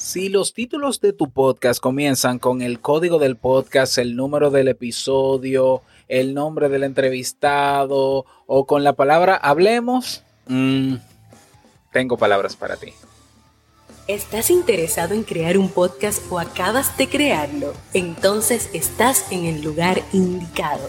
Si los títulos de tu podcast comienzan con el código del podcast, el número del episodio, el nombre del entrevistado o con la palabra hablemos, mmm, tengo palabras para ti. ¿Estás interesado en crear un podcast o acabas de crearlo? Entonces estás en el lugar indicado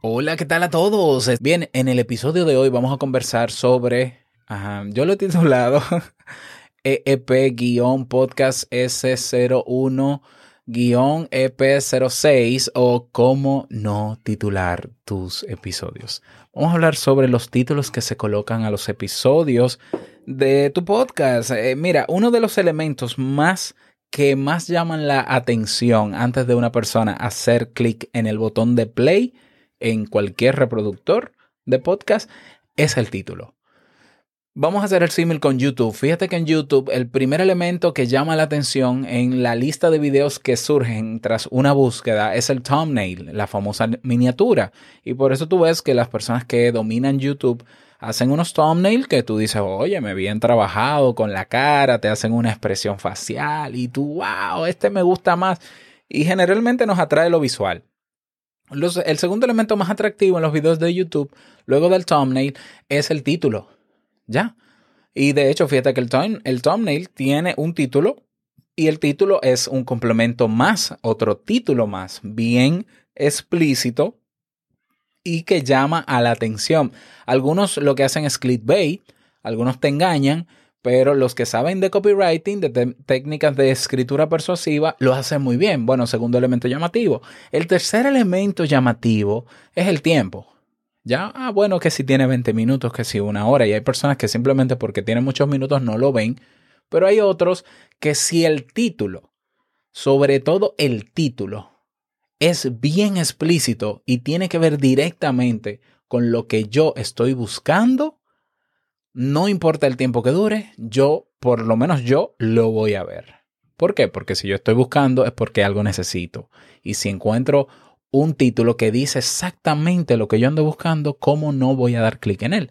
Hola, ¿qué tal a todos? Bien, en el episodio de hoy vamos a conversar sobre, yo lo he titulado EEP-podcast S01-EP06 o cómo no titular tus episodios. Vamos a hablar sobre los títulos que se colocan a los episodios de tu podcast. Eh, mira, uno de los elementos más que más llaman la atención antes de una persona hacer clic en el botón de play en cualquier reproductor de podcast es el título. Vamos a hacer el símil con YouTube. Fíjate que en YouTube el primer elemento que llama la atención en la lista de videos que surgen tras una búsqueda es el thumbnail, la famosa miniatura. Y por eso tú ves que las personas que dominan YouTube hacen unos thumbnails que tú dices, oye, me bien trabajado con la cara, te hacen una expresión facial y tú, wow, este me gusta más. Y generalmente nos atrae lo visual el segundo elemento más atractivo en los videos de YouTube, luego del thumbnail, es el título. ¿Ya? Y de hecho, fíjate que el, el thumbnail tiene un título y el título es un complemento más, otro título más, bien explícito y que llama a la atención. Algunos lo que hacen es clickbait, algunos te engañan, pero los que saben de copywriting, de técnicas de escritura persuasiva, lo hacen muy bien. Bueno, segundo elemento llamativo. El tercer elemento llamativo es el tiempo. Ya, ah, bueno, que si tiene 20 minutos, que si una hora, y hay personas que simplemente porque tienen muchos minutos no lo ven, pero hay otros que si el título, sobre todo el título, es bien explícito y tiene que ver directamente con lo que yo estoy buscando, no importa el tiempo que dure, yo, por lo menos yo, lo voy a ver. ¿Por qué? Porque si yo estoy buscando es porque algo necesito. Y si encuentro un título que dice exactamente lo que yo ando buscando, ¿cómo no voy a dar clic en él?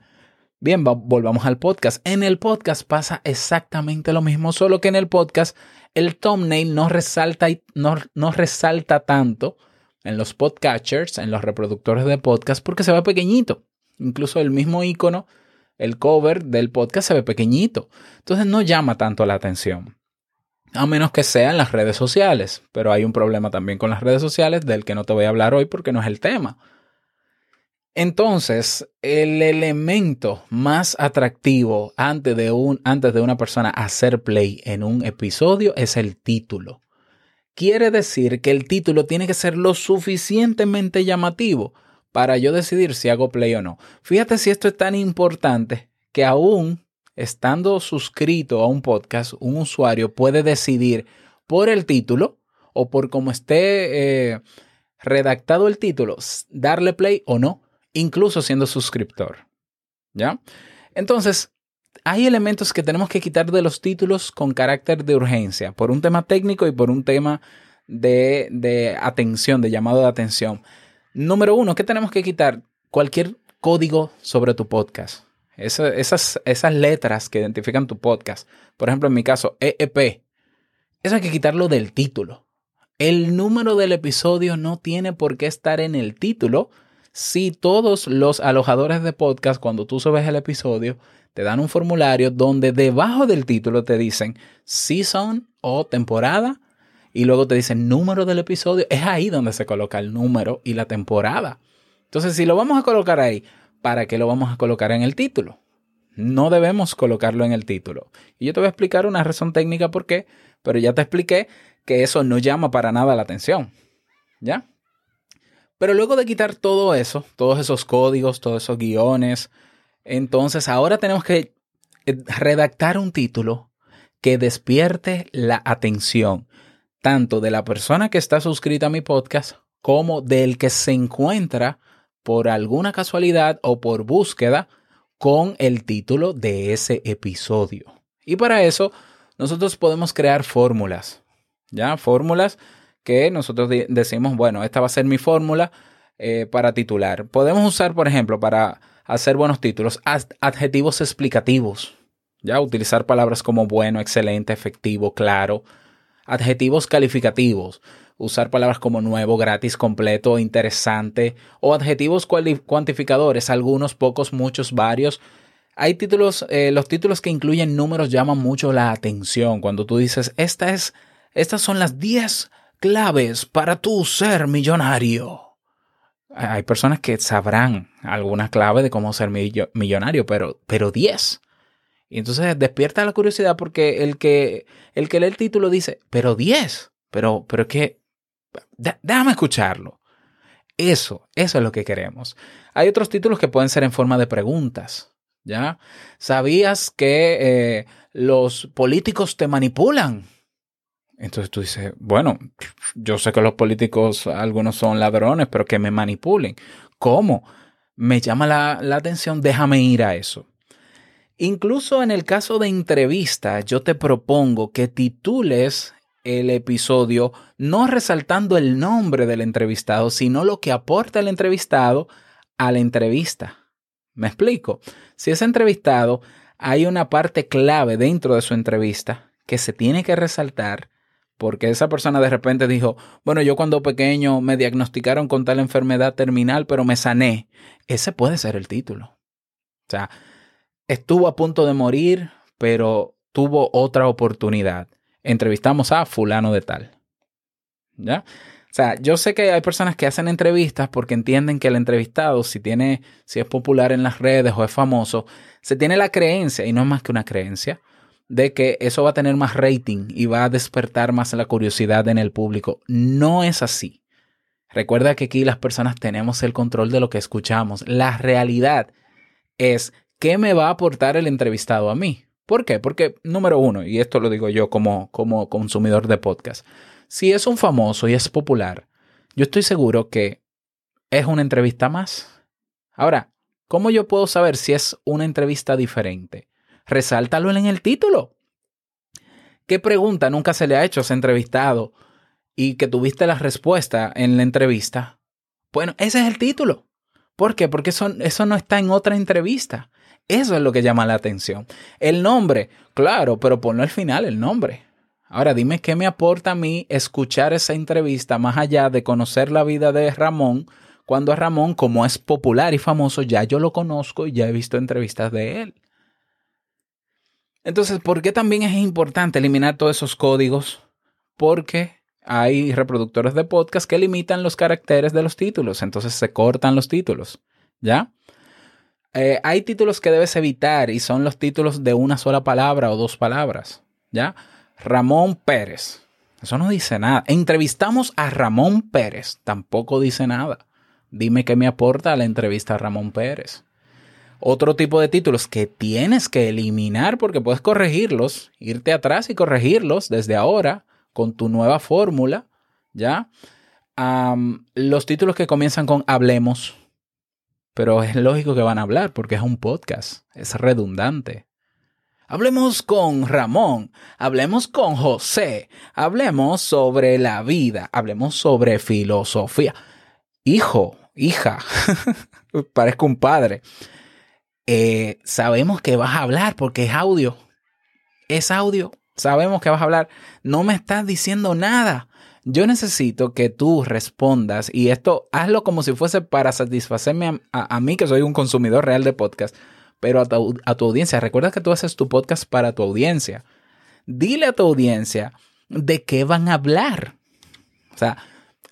Bien, volvamos al podcast. En el podcast pasa exactamente lo mismo, solo que en el podcast el thumbnail no resalta, no, no resalta tanto en los podcatchers, en los reproductores de podcast, porque se ve pequeñito. Incluso el mismo icono el cover del podcast se ve pequeñito. Entonces no llama tanto la atención. A menos que sea en las redes sociales. Pero hay un problema también con las redes sociales del que no te voy a hablar hoy porque no es el tema. Entonces, el elemento más atractivo antes de, un, antes de una persona hacer play en un episodio es el título. Quiere decir que el título tiene que ser lo suficientemente llamativo para yo decidir si hago play o no. Fíjate si esto es tan importante que aún estando suscrito a un podcast, un usuario puede decidir por el título o por cómo esté eh, redactado el título, darle play o no, incluso siendo suscriptor. ¿Ya? Entonces, hay elementos que tenemos que quitar de los títulos con carácter de urgencia, por un tema técnico y por un tema de, de atención, de llamado de atención. Número uno, ¿qué tenemos que quitar? Cualquier código sobre tu podcast. esas, esas letras que identifican tu podcast. Por ejemplo, en mi caso, EEP. Eso hay que quitarlo del título. El número del episodio no tiene por qué estar en el título si todos los alojadores de podcast, cuando tú subes el episodio, te dan un formulario donde debajo del título te dicen season o temporada y luego te dicen número del episodio, es ahí donde se coloca el número y la temporada. Entonces, si lo vamos a colocar ahí, ¿para qué lo vamos a colocar en el título? No debemos colocarlo en el título. Y yo te voy a explicar una razón técnica por qué, pero ya te expliqué que eso no llama para nada la atención. ¿Ya? Pero luego de quitar todo eso, todos esos códigos, todos esos guiones, entonces ahora tenemos que eh, redactar un título que despierte la atención tanto de la persona que está suscrita a mi podcast como del que se encuentra por alguna casualidad o por búsqueda con el título de ese episodio. Y para eso nosotros podemos crear fórmulas, ¿ya? Fórmulas que nosotros decimos, bueno, esta va a ser mi fórmula eh, para titular. Podemos usar, por ejemplo, para hacer buenos títulos, adjetivos explicativos, ¿ya? Utilizar palabras como bueno, excelente, efectivo, claro. Adjetivos calificativos usar palabras como nuevo, gratis, completo, interesante o adjetivos cuantificadores, algunos, pocos, muchos, varios. Hay títulos, eh, los títulos que incluyen números llaman mucho la atención. Cuando tú dices, Esta es, estas son las 10 claves para tu ser millonario. Hay personas que sabrán alguna clave de cómo ser millonario, pero, pero 10. Y entonces despierta la curiosidad porque el que, el que lee el título dice, pero 10, pero, pero es que déjame escucharlo. Eso, eso es lo que queremos. Hay otros títulos que pueden ser en forma de preguntas. ¿Ya? ¿Sabías que eh, los políticos te manipulan? Entonces tú dices, bueno, yo sé que los políticos, algunos son ladrones, pero que me manipulen. ¿Cómo? Me llama la, la atención, déjame ir a eso. Incluso en el caso de entrevista, yo te propongo que titules el episodio no resaltando el nombre del entrevistado, sino lo que aporta el entrevistado a la entrevista. ¿Me explico? Si es entrevistado, hay una parte clave dentro de su entrevista que se tiene que resaltar porque esa persona de repente dijo, bueno, yo cuando pequeño me diagnosticaron con tal enfermedad terminal, pero me sané. Ese puede ser el título. O sea, estuvo a punto de morir, pero tuvo otra oportunidad entrevistamos a fulano de tal. ¿Ya? O sea, yo sé que hay personas que hacen entrevistas porque entienden que el entrevistado, si tiene, si es popular en las redes o es famoso, se tiene la creencia, y no es más que una creencia, de que eso va a tener más rating y va a despertar más la curiosidad en el público. No es así. Recuerda que aquí las personas tenemos el control de lo que escuchamos. La realidad es qué me va a aportar el entrevistado a mí. ¿Por qué? Porque, número uno, y esto lo digo yo como, como consumidor de podcast, si es un famoso y es popular, yo estoy seguro que es una entrevista más. Ahora, ¿cómo yo puedo saber si es una entrevista diferente? Resáltalo en el título. ¿Qué pregunta nunca se le ha hecho a ese entrevistado y que tuviste la respuesta en la entrevista? Bueno, ese es el título. ¿Por qué? Porque eso, eso no está en otra entrevista. Eso es lo que llama la atención. El nombre, claro, pero ponlo al final el nombre. Ahora dime qué me aporta a mí escuchar esa entrevista más allá de conocer la vida de Ramón, cuando a Ramón, como es popular y famoso, ya yo lo conozco y ya he visto entrevistas de él. Entonces, ¿por qué también es importante eliminar todos esos códigos? Porque hay reproductores de podcast que limitan los caracteres de los títulos, entonces se cortan los títulos, ¿ya? Eh, hay títulos que debes evitar y son los títulos de una sola palabra o dos palabras. ¿Ya? Ramón Pérez. Eso no dice nada. Entrevistamos a Ramón Pérez. Tampoco dice nada. Dime qué me aporta la entrevista a Ramón Pérez. Otro tipo de títulos que tienes que eliminar porque puedes corregirlos, irte atrás y corregirlos desde ahora con tu nueva fórmula, ¿ya? los títulos que comienzan con hablemos, pero es lógico que van a hablar porque es un podcast, es redundante. Hablemos con Ramón, hablemos con José, hablemos sobre la vida, hablemos sobre filosofía. Hijo, hija, parezco un padre. Eh, sabemos que vas a hablar porque es audio. Es audio. Sabemos que vas a hablar. No me estás diciendo nada. Yo necesito que tú respondas y esto hazlo como si fuese para satisfacerme a, mí, que soy un consumidor real de podcast, pero a tu, a tu audiencia. Recuerda que tú haces tu podcast para tu audiencia. Dile a tu audiencia de qué van a hablar. O sea,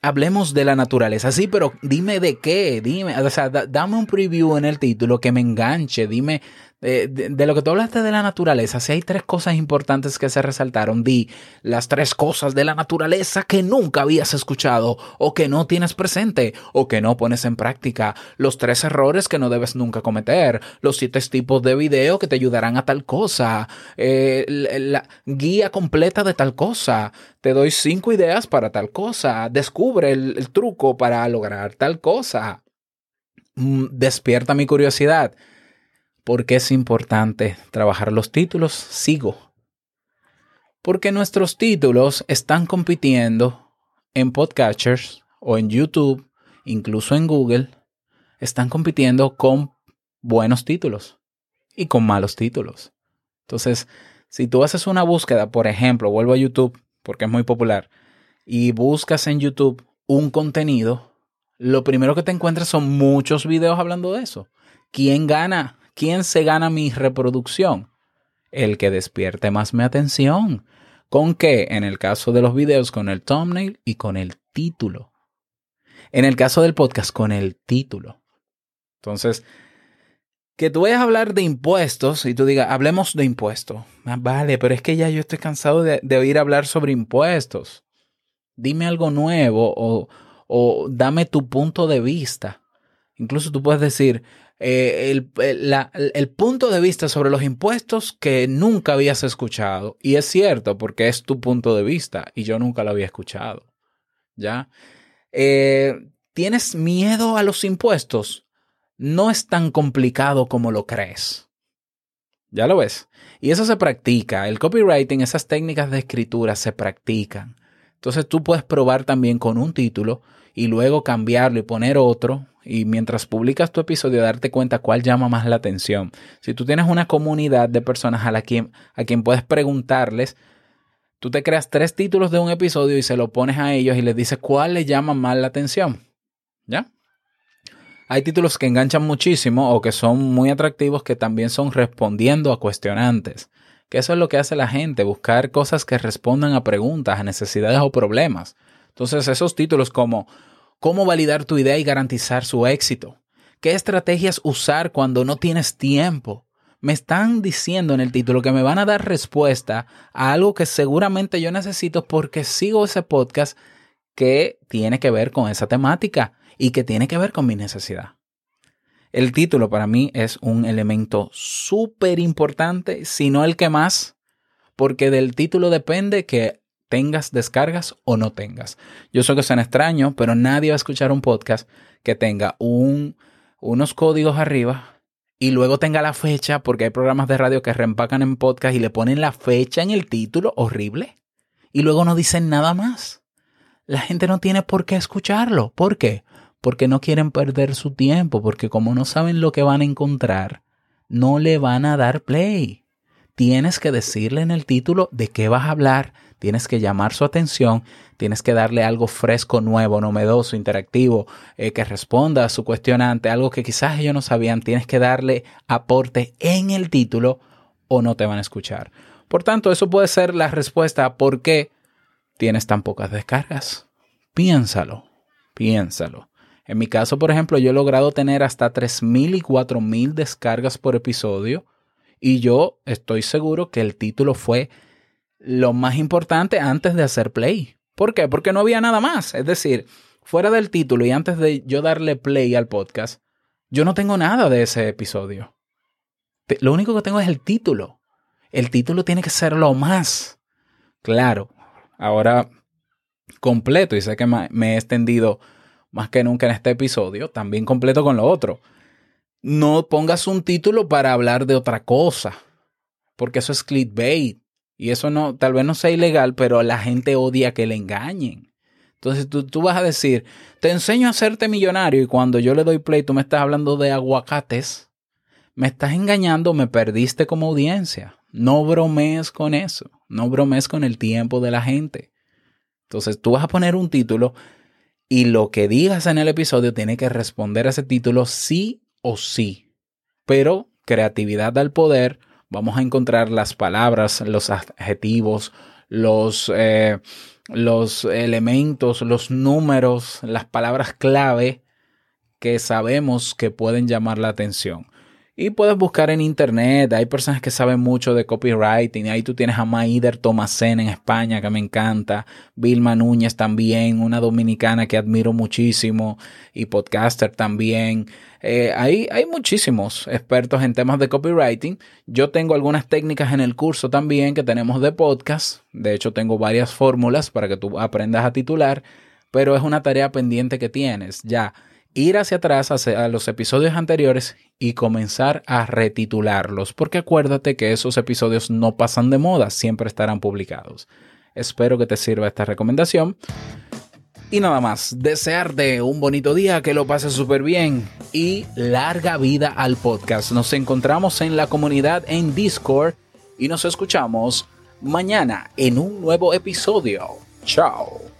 hablemos de la naturaleza, sí, pero dime de qué, dime, o sea, dame un preview en el título que me enganche, dime eh, de, lo que tú hablaste de la naturaleza, si hay tres cosas importantes que se resaltaron, di las tres cosas de la naturaleza que nunca habías escuchado o que no tienes presente o que no pones en práctica, los tres errores que no debes nunca cometer, los siete tipos de video que te ayudarán a tal cosa, eh, la guía completa de tal cosa, te doy cinco ideas para tal cosa, descubre el truco para lograr tal cosa. Mm, despierta mi curiosidad ¿Por qué es importante trabajar los títulos? Sigo. Porque nuestros títulos están compitiendo en podcatchers o en YouTube, incluso en Google, están compitiendo con buenos títulos y con malos títulos. Entonces, si tú haces una búsqueda, por ejemplo, vuelvo a YouTube, porque es muy popular, y buscas en YouTube un contenido, lo primero que te encuentras son muchos videos hablando de eso. ¿Quién gana? ¿Quién se gana mi reproducción? El que despierte más mi atención. ¿Con qué? En el caso de los videos, con el thumbnail y con el título. En el caso del podcast, con el título. Entonces, que tú vayas a hablar de impuestos y tú digas, hablemos de impuestos. Ah, vale, pero es que ya yo estoy cansado de, oír hablar sobre impuestos. Dime algo nuevo o dame tu punto de vista. Incluso tú puedes decir, eh, el, el, punto de vista sobre los impuestos que nunca habías escuchado. Y es cierto, porque es tu punto de vista y yo nunca lo había escuchado. ¿Ya? Eh, ¿Tienes miedo a los impuestos? No es tan complicado como lo crees. ¿Ya lo ves? Y eso se practica. El copywriting, esas técnicas de escritura se practican. Entonces tú puedes probar también con un título y luego cambiarlo y poner otro y mientras publicas tu episodio darte cuenta cuál llama más la atención. Si tú tienes una comunidad de personas a, la quien, a quien puedes preguntarles, tú te creas tres títulos de un episodio y se lo pones a ellos y les dices cuál les llama más la atención. ¿Ya? Hay títulos que enganchan muchísimo o que son muy atractivos que también son respondiendo a cuestionantes. Que eso es lo que hace la gente, buscar cosas que respondan a preguntas, a necesidades o problemas. Entonces, esos títulos como ¿Cómo validar tu idea y garantizar su éxito? ¿Qué estrategias usar cuando no tienes tiempo? Me están diciendo en el título que me van a dar respuesta a algo que seguramente yo necesito porque sigo ese podcast que tiene que ver con esa temática y que tiene que ver con mi necesidad. El título para mí es un elemento súper importante, si no el que más, porque del título depende que tengas descargas o no tengas. Yo sé que suena extraño, pero nadie va a escuchar un podcast que tenga un, unos códigos arriba y luego tenga la fecha, porque hay programas de radio que reempacan en podcast y le ponen la fecha en el título, horrible, y luego no dicen nada más. La gente no tiene por qué escucharlo. ¿Por qué? Porque no quieren perder su tiempo, porque como no saben lo que van a encontrar, no le van a dar play. Tienes que decirle en el título de qué vas a hablar, tienes que llamar su atención, tienes que darle algo fresco, nuevo, novedoso, interactivo, eh, que responda a su cuestionante, algo que quizás ellos no sabían, tienes que darle aporte en el título o no te van a escuchar. Por tanto, eso puede ser la respuesta a por qué tienes tan pocas descargas. Piénsalo, piénsalo. En mi caso, por ejemplo, yo he logrado tener hasta 3.000 y 4.000 descargas por episodio y yo estoy seguro que el título fue lo más importante antes de hacer play. ¿Por qué? Porque no había nada más. Es decir, fuera del título y antes de yo darle play al podcast, yo no tengo nada de ese episodio. Lo único que tengo es el título. El título tiene que ser lo más. Claro, ahora completo y sé que me he extendido más que nunca en este episodio, también completo con lo otro. No pongas un título para hablar de otra cosa, porque eso es clickbait. Y eso no, tal vez no sea ilegal, pero la gente odia que le engañen. Entonces tú, tú, vas a decir, te enseño a hacerte millonario y cuando yo le doy play tú me estás hablando de aguacates, me estás engañando, me perdiste como audiencia. No bromees con eso, no bromees con el tiempo de la gente. Entonces tú vas a poner un título y lo que digas en el episodio tiene que responder a ese título sí o sí. Pero creatividad al poder, vamos a encontrar las palabras, los adjetivos, los, eh, los elementos, los números, las palabras clave que sabemos que pueden llamar la atención. Y puedes buscar en internet, hay personas que saben mucho de copywriting, ahí tú tienes a Maider Tomasen en España, que me encanta, Vilma Núñez también, una dominicana que admiro muchísimo, y podcaster también. Eh, hay muchísimos expertos en temas de copywriting. Yo tengo algunas técnicas en el curso también que tenemos de podcast, de hecho tengo varias fórmulas para que tú aprendas a titular, pero es una tarea pendiente que tienes ya ir hacia atrás a los episodios anteriores y comenzar a retitularlos, porque acuérdate que esos episodios no pasan de moda, siempre estarán publicados. Espero que te sirva esta recomendación. Y nada más, desearte un bonito día, que lo pases súper bien y larga vida al podcast. Nos encontramos en la comunidad en Discord y nos escuchamos mañana en un nuevo episodio. Chao.